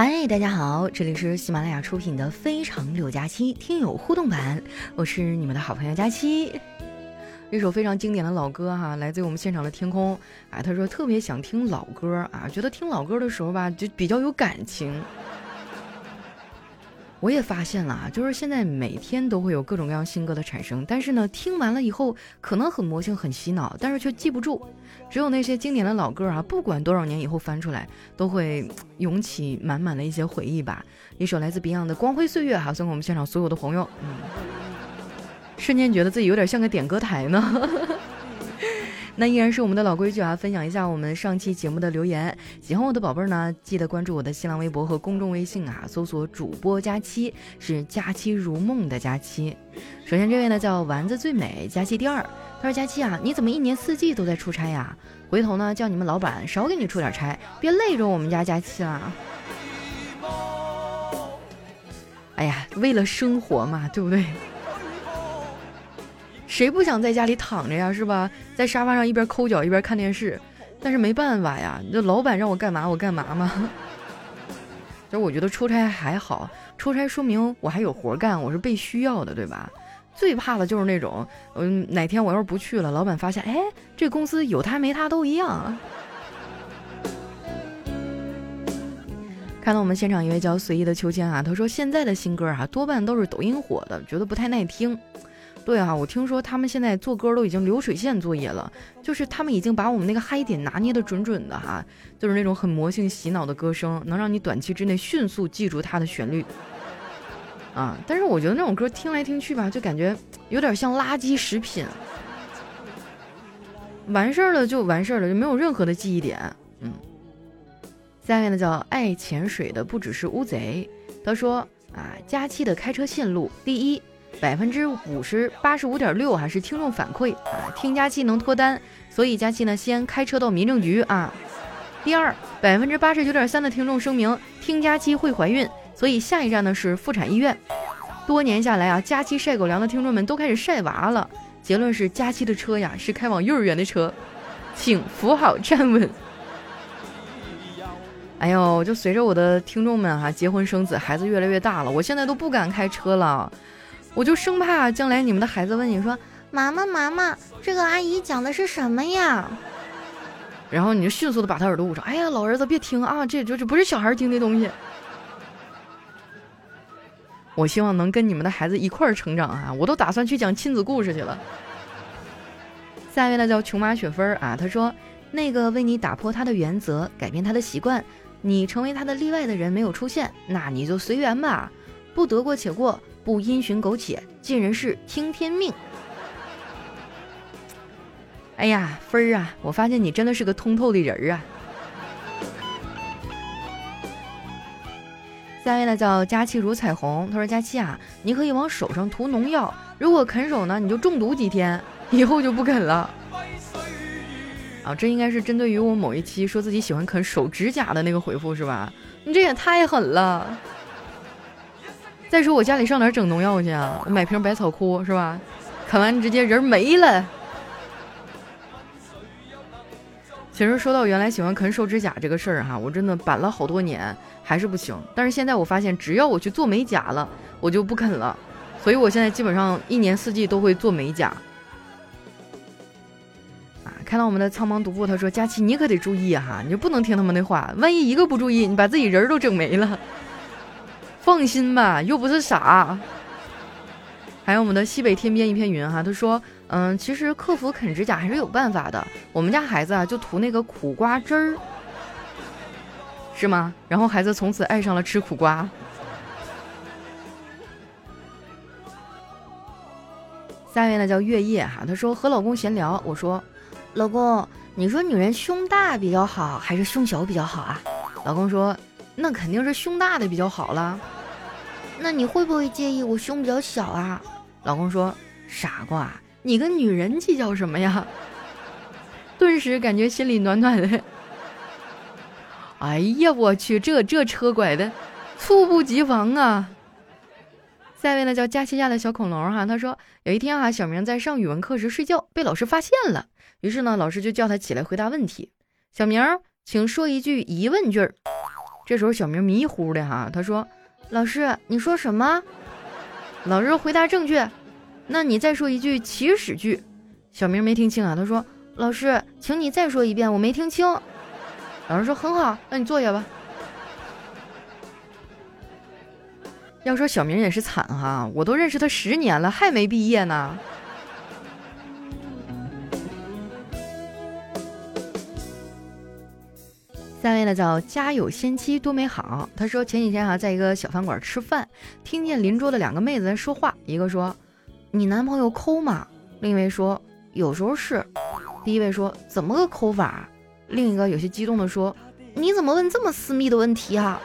嗨，大家好，这里是喜马拉雅出品的《非常六加七》听友互动版，我是你们的好朋友佳期。一首非常经典的老歌哈，来自于我们现场的天空啊，他说特别想听老歌啊，觉得听老歌的时候吧，就比较有感情。我也发现了啊，就是现在每天都会有各种各样新歌的产生，但是呢，听完了以后可能很魔性、很洗脑，但是却记不住。只有那些经典的老歌啊，不管多少年以后翻出来，都会涌起满满的一些回忆吧。一首来自 Beyond 的《光辉岁月》哈，送给我们现场所有的朋友。嗯，瞬间觉得自己有点像个点歌台呢。那依然是我们的老规矩啊，分享一下我们上期节目的留言。喜欢我的宝贝儿呢，记得关注我的新浪微博和公众微信啊，搜索主播佳期，是佳期如梦的佳期。首先这位呢叫丸子最美，佳期第二。他说佳期啊，你怎么一年四季都在出差呀？回头呢叫你们老板少给你出点差，别累着我们家佳期了。哎呀，为了生活嘛，对不对？谁不想在家里躺着呀，是吧？在沙发上一边抠脚一边看电视，但是没办法呀，这老板让我干嘛我干嘛嘛。就我觉得出差还好，出差说明我还有活干，我是被需要的，对吧？最怕的就是那种，嗯，哪天我要是不去了，老板发现，哎，这公司有他没他都一样。看到我们现场一位叫随意的秋千啊，他说现在的新歌啊，多半都是抖音火的，觉得不太耐听。对啊，我听说他们现在做歌都已经流水线作业了，就是他们已经把我们那个嗨点拿捏的准准的哈，就是那种很魔性洗脑的歌声，能让你短期之内迅速记住它的旋律。啊，但是我觉得那种歌听来听去吧，就感觉有点像垃圾食品，完事儿了就完事儿了，就没有任何的记忆点。嗯，下面呢叫爱潜水的不只是乌贼，他说啊，佳期的开车线路第一。百分之五十八十五点六还是听众反馈啊，听佳期能脱单，所以佳期呢先开车到民政局啊。第二，百分之八十九点三的听众声明听佳期会怀孕，所以下一站呢是妇产医院。多年下来啊，佳期晒狗粮的听众们都开始晒娃了。结论是佳期的车呀是开往幼儿园的车，请扶好站稳。哎呦，就随着我的听众们哈结婚生子，孩子越来越大了，我现在都不敢开车了。我就生怕将来你们的孩子问你说：“妈妈，妈妈，这个阿姨讲的是什么呀？”然后你就迅速的把他耳朵捂上。哎呀，老儿子别听啊，这就这不是小孩听的东西。我希望能跟你们的孩子一块儿成长啊！我都打算去讲亲子故事去了。下一位呢叫琼妈雪芬啊，她说：“那个为你打破他的原则，改变他的习惯，你成为他的例外的人没有出现，那你就随缘吧，不得过且过。”不因循苟且，尽人事，听天命。哎呀，芬儿啊，我发现你真的是个通透的人儿啊。下一位呢叫佳期如彩虹，他说：“佳期啊，你可以往手上涂农药，如果啃手呢，你就中毒几天，以后就不啃了。”啊，这应该是针对于我某一期说自己喜欢啃手指甲的那个回复是吧？你这也太狠了。再说我家里上哪整农药去啊？我买瓶百草枯是吧？啃完直接人没了。其实说到原来喜欢啃手指甲这个事儿哈，我真的板了好多年还是不行。但是现在我发现，只要我去做美甲了，我就不啃了。所以我现在基本上一年四季都会做美甲。啊，看到我们的苍茫独步，他说：“佳琪，你可得注意哈，你就不能听他们的话，万一一个不注意，你把自己人都整没了。”放心吧，又不是傻。还有我们的西北天边一片云哈，他说，嗯，其实克服啃指甲还是有办法的。我们家孩子啊，就涂那个苦瓜汁儿，是吗？然后孩子从此爱上了吃苦瓜。下一位呢叫月夜哈，他说和老公闲聊，我说，老公，你说女人胸大比较好还是胸小比较好啊？老公说，那肯定是胸大的比较好了。那你会不会介意我胸比较小啊？老公说：“傻瓜，你跟女人计较什么呀？” 顿时感觉心里暖暖的。哎呀，我去，这这车拐的，猝不及防啊！下一位呢叫佳西亚的小恐龙哈，他说有一天啊，小明在上语文课时睡觉，被老师发现了，于是呢，老师就叫他起来回答问题。小明，请说一句疑问句儿。这时候小明迷糊的哈，他说：“老师，你说什么？”老师回答正确。那你再说一句祈使句。小明没听清啊，他说：“老师，请你再说一遍，我没听清。”老师说：“很好，那你坐下吧。”要说小明也是惨哈，我都认识他十年了，还没毕业呢。下位呢叫家有仙妻多美好。他说前几天啊，在一个小饭馆吃饭，听见邻桌的两个妹子在说话，一个说：“你男朋友抠吗？”另一位说：“有时候是。”第一位说：“怎么个抠法？”另一个有些激动的说：“你怎么问这么私密的问题啊？”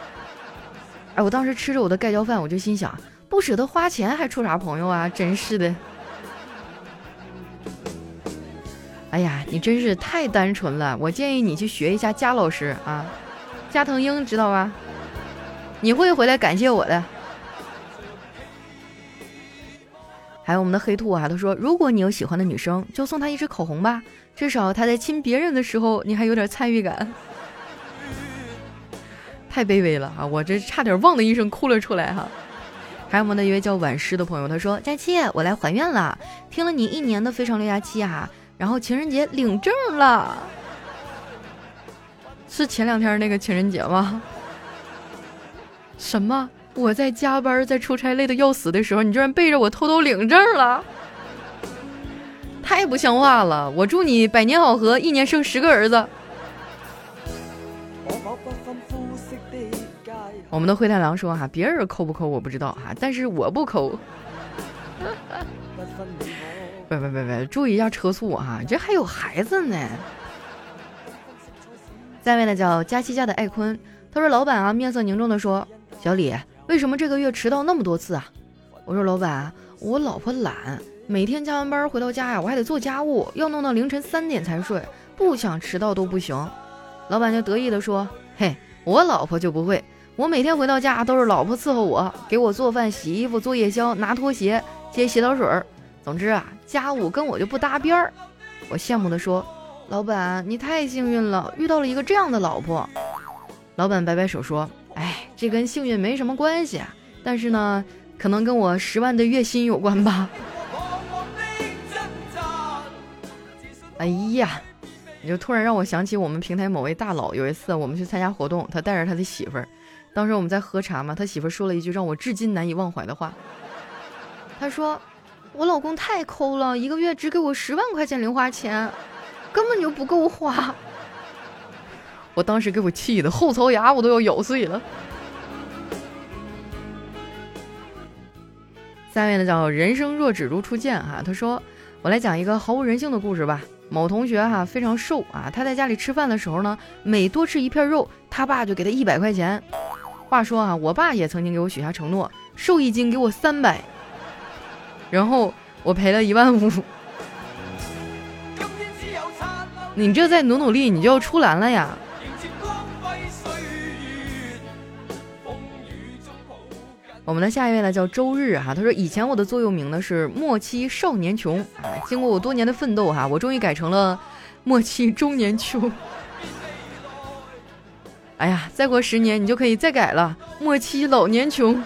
哎，我当时吃着我的盖浇饭，我就心想，不舍得花钱还处啥朋友啊？真是的。哎呀，你真是太单纯了，我建议你去学一下加老师啊，加藤鹰知道吧？你会回来感谢我的。还有我们的黑兔啊，他说，如果你有喜欢的女生，就送她一支口红吧，至少她在亲别人的时候，你还有点参与感。太卑微了啊！我这差点忘的一声哭了出来哈。还有我们的一位叫晚诗的朋友，他说：“佳期，我来还愿了，听了你一年的非常六加七哈，然后情人节领证了，是前两天那个情人节吗？什么？我在加班，在出差累得要死的时候，你居然背着我偷偷领证了？太不像话了！我祝你百年好合，一年生十个儿子。”我们的灰太狼说哈，别人抠不抠我不知道哈，但是我不抠。别别别别，注意一下车速哈，这还有孩子呢。下位呢叫佳期家的艾坤，他说老板啊面色凝重的说，小李为什么这个月迟到那么多次啊？我说老板，我老婆懒，每天加完班回到家呀，我还得做家务，要弄到凌晨三点才睡，不想迟到都不行。老板就得意的说，嘿，我老婆就不会。我每天回到家都是老婆伺候我，给我做饭、洗衣服、做夜宵、拿拖鞋、接洗澡水儿。总之啊，家务跟我就不搭边儿。我羡慕地说：“老板，你太幸运了，遇到了一个这样的老婆。”老板摆摆手说：“哎，这跟幸运没什么关系，但是呢，可能跟我十万的月薪有关吧。”哎呀，你就突然让我想起我们平台某位大佬，有一次我们去参加活动，他带着他的媳妇儿。当时我们在喝茶嘛，他媳妇儿说了一句让我至今难以忘怀的话。他说：“我老公太抠了，一个月只给我十万块钱零花钱，根本就不够花。”我当时给我气的后槽牙我都要咬碎了。下面呢叫人生若只如初见哈，他说：“我来讲一个毫无人性的故事吧。某同学哈非常瘦啊，他在家里吃饭的时候呢，每多吃一片肉，他爸就给他一百块钱。”话说啊，我爸也曾经给我许下承诺，瘦一斤给我三百，然后我赔了一万五。你这再努努力，你就要出栏了呀！我们的下一位呢叫周日哈，他说以前我的座右铭呢是莫欺少年穷啊，经过我多年的奋斗哈，我终于改成了莫欺中年穷。哎呀，再过十年你就可以再改了。莫欺老年穷。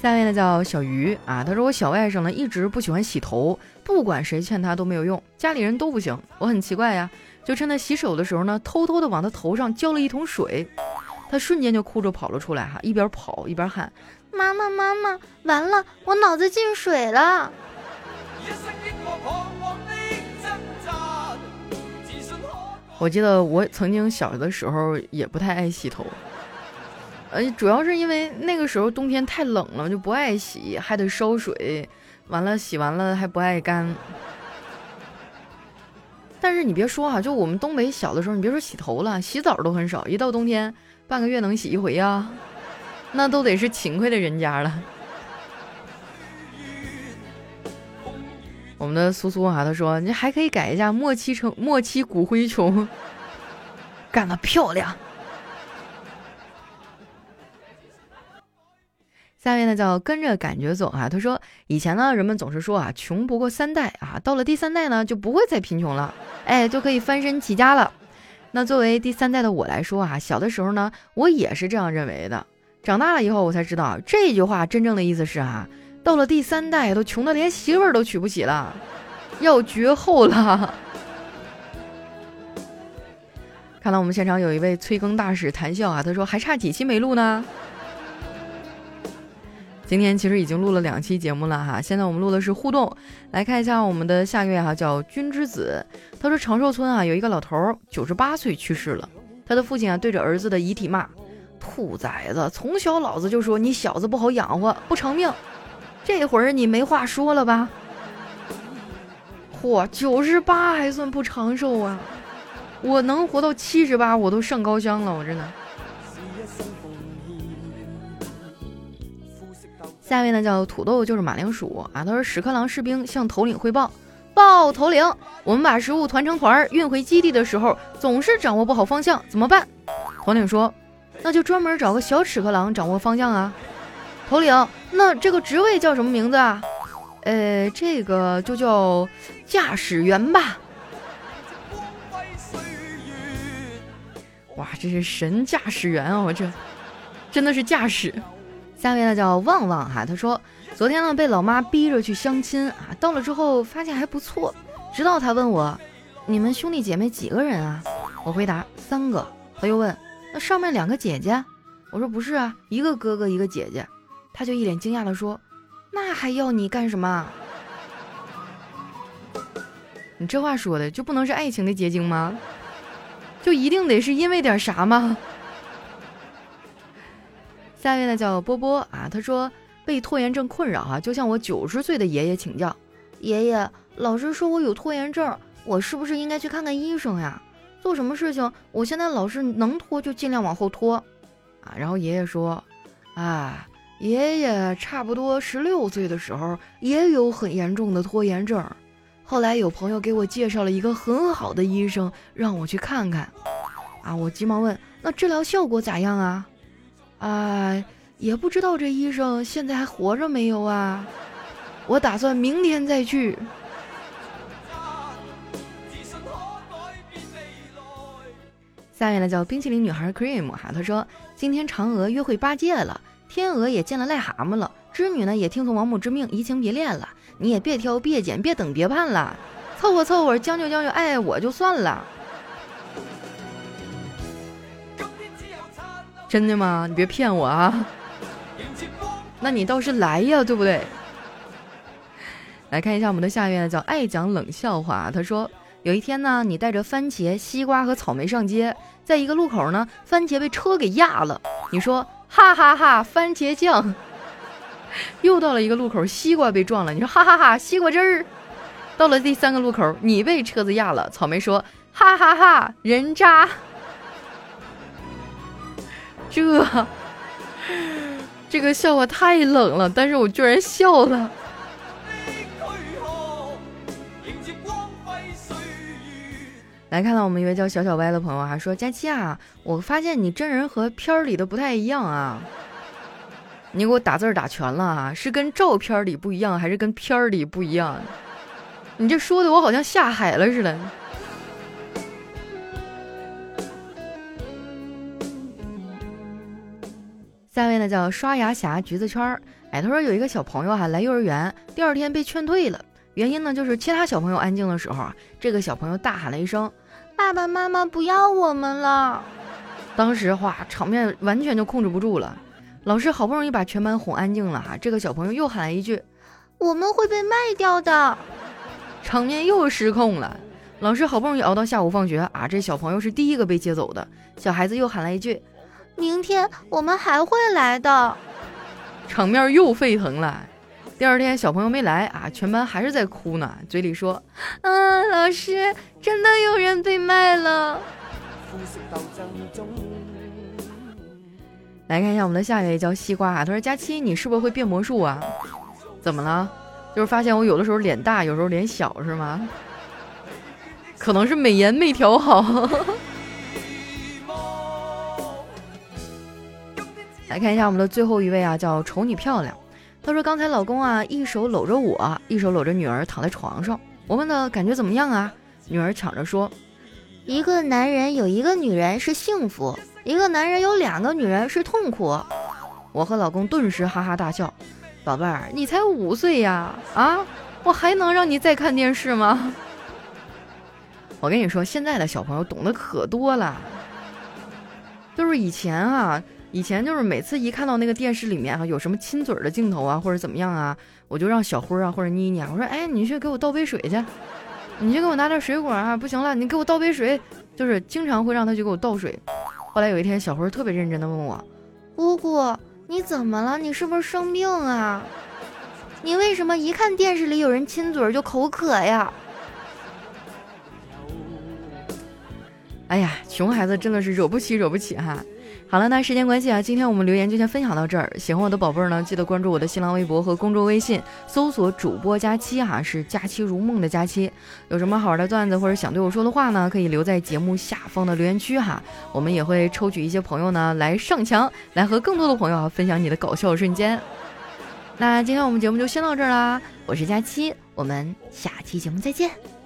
下面呢叫小鱼啊，他说我小外甥呢一直不喜欢洗头，不管谁劝他都没有用，家里人都不行。我很奇怪呀，就趁他洗手的时候呢，偷偷的往他头上浇了一桶水，他瞬间就哭着跑了出来哈，一边跑一边喊：“妈妈妈妈，完了，我脑子进水了。”我记得我曾经小的时候也不太爱洗头，呃，主要是因为那个时候冬天太冷了，就不爱洗，还得烧水，完了洗完了还不爱干。但是你别说哈，就我们东北小的时候，你别说洗头了，洗澡都很少，一到冬天半个月能洗一回呀，那都得是勤快的人家了。我们的苏苏啊，他说你还可以改一下莫欺成莫欺骨灰穷，干得漂亮。下面呢叫跟着感觉走啊。他说以前呢人们总是说啊穷不过三代啊，到了第三代呢就不会再贫穷了，哎就可以翻身起家了。那作为第三代的我来说啊，小的时候呢我也是这样认为的。长大了以后我才知道这句话真正的意思是啊，到了第三代都穷的连媳妇儿都娶不起了，要绝后了。看到我们现场有一位催更大使谈笑啊，他说还差几期没录呢。今天其实已经录了两期节目了哈，现在我们录的是互动，来看一下我们的下个月哈，叫君之子，他说长寿村啊有一个老头儿九十八岁去世了，他的父亲啊对着儿子的遗体骂：“兔崽子，从小老子就说你小子不好养活，不成命，这会儿你没话说了吧？”嚯，九十八还算不长寿啊？我能活到七十八，我都上高香了，我真的。下一位呢叫土豆就是马铃薯啊，他说屎壳郎士兵向头领汇报，报头领，我们把食物团成团运回基地的时候，总是掌握不好方向，怎么办？头领说，那就专门找个小屎壳郎掌握方向啊。头领，那这个职位叫什么名字啊？呃，这个就叫驾驶员吧。哇，这是神驾驶员啊！我这真的是驾驶。下面呢叫旺旺哈，他说昨天呢被老妈逼着去相亲啊，到了之后发现还不错，直到他问我，你们兄弟姐妹几个人啊？我回答三个。他又问，那上面两个姐姐？我说不是啊，一个哥哥一个姐姐。他就一脸惊讶的说，那还要你干什么？你这话说的就不能是爱情的结晶吗？就一定得是因为点啥吗？下一位呢叫波波啊，他说被拖延症困扰啊，就向我九十岁的爷爷请教。爷爷，老师说我有拖延症，我是不是应该去看看医生呀？做什么事情，我现在老是能拖就尽量往后拖啊。然后爷爷说，啊，爷爷差不多十六岁的时候也有很严重的拖延症，后来有朋友给我介绍了一个很好的医生，让我去看看。啊，我急忙问，那治疗效果咋样啊？哎，也不知道这医生现在还活着没有啊？我打算明天再去。下面呢叫冰淇淋女孩 Cream 哈，她说今天嫦娥约会八戒了，天鹅也见了癞蛤蟆了，织女呢也听从王母之命移情别恋了。你也别挑别拣别等别盼了，凑合凑合将就将就爱爱我就算了。真的吗？你别骗我啊！那你倒是来呀，对不对？来看一下我们的下一位叫爱讲冷笑话。他说有一天呢，你带着番茄、西瓜和草莓上街，在一个路口呢，番茄被车给压了。你说哈哈哈，番茄酱。又到了一个路口，西瓜被撞了。你说哈哈哈，西瓜汁儿。到了第三个路口，你被车子压了。草莓说哈哈哈，人渣。这这个笑话太冷了，但是我居然笑了。来看到我们一位叫小小歪的朋友啊，说佳期啊，我发现你真人和片儿里的不太一样啊。你给我打字打全了啊，是跟照片里不一样，还是跟片儿里不一样？你这说的我好像下海了似的。下位呢叫刷牙侠橘子圈儿，哎，他说有一个小朋友哈来幼儿园，第二天被劝退了，原因呢就是其他小朋友安静的时候啊，这个小朋友大喊了一声：“爸爸妈妈不要我们了！”当时话场面完全就控制不住了，老师好不容易把全班哄安静了哈，这个小朋友又喊了一句：“我们会被卖掉的！”场面又失控了，老师好不容易熬到下午放学啊，这小朋友是第一个被接走的，小孩子又喊了一句。明天我们还会来的，场面又沸腾了。第二天小朋友没来啊，全班还是在哭呢，嘴里说：“啊，老师，真的有人被卖了。”来看一下我们的下一位叫西瓜啊，他说：“佳期，你是不是会变魔术啊？怎么了？就是发现我有的时候脸大，有时候脸小，是吗？可能是美颜没调好。”来看一下我们的最后一位啊，叫丑女漂亮。她说刚才老公啊，一手搂着我，一手搂着女儿躺在床上。我问他感觉怎么样啊？女儿抢着说：“一个男人有一个女人是幸福，一个男人有两个女人是痛苦。”我和老公顿时哈哈大笑。宝贝儿，你才五岁呀，啊，我还能让你再看电视吗？我跟你说，现在的小朋友懂得可多了。就是以前啊，以前就是每次一看到那个电视里面啊有什么亲嘴的镜头啊，或者怎么样啊，我就让小辉啊或者妮妮啊，我说，哎，你去给我倒杯水去，你去给我拿点水果啊，不行了，你给我倒杯水，就是经常会让他去给我倒水。后来有一天，小辉特别认真的问我，姑姑，你怎么了？你是不是生病啊？你为什么一看电视里有人亲嘴就口渴呀？哎呀，熊孩子真的是惹不起，惹不起哈！好了，那时间关系啊，今天我们留言就先分享到这儿。喜欢我的宝贝儿呢，记得关注我的新浪微博和公众微信，搜索主播佳期哈，是佳期如梦的佳期。有什么好玩的段子或者想对我说的话呢，可以留在节目下方的留言区哈，我们也会抽取一些朋友呢来上墙，来和更多的朋友啊分享你的搞笑瞬间。那今天我们节目就先到这儿啦，我是佳期，我们下期节目再见。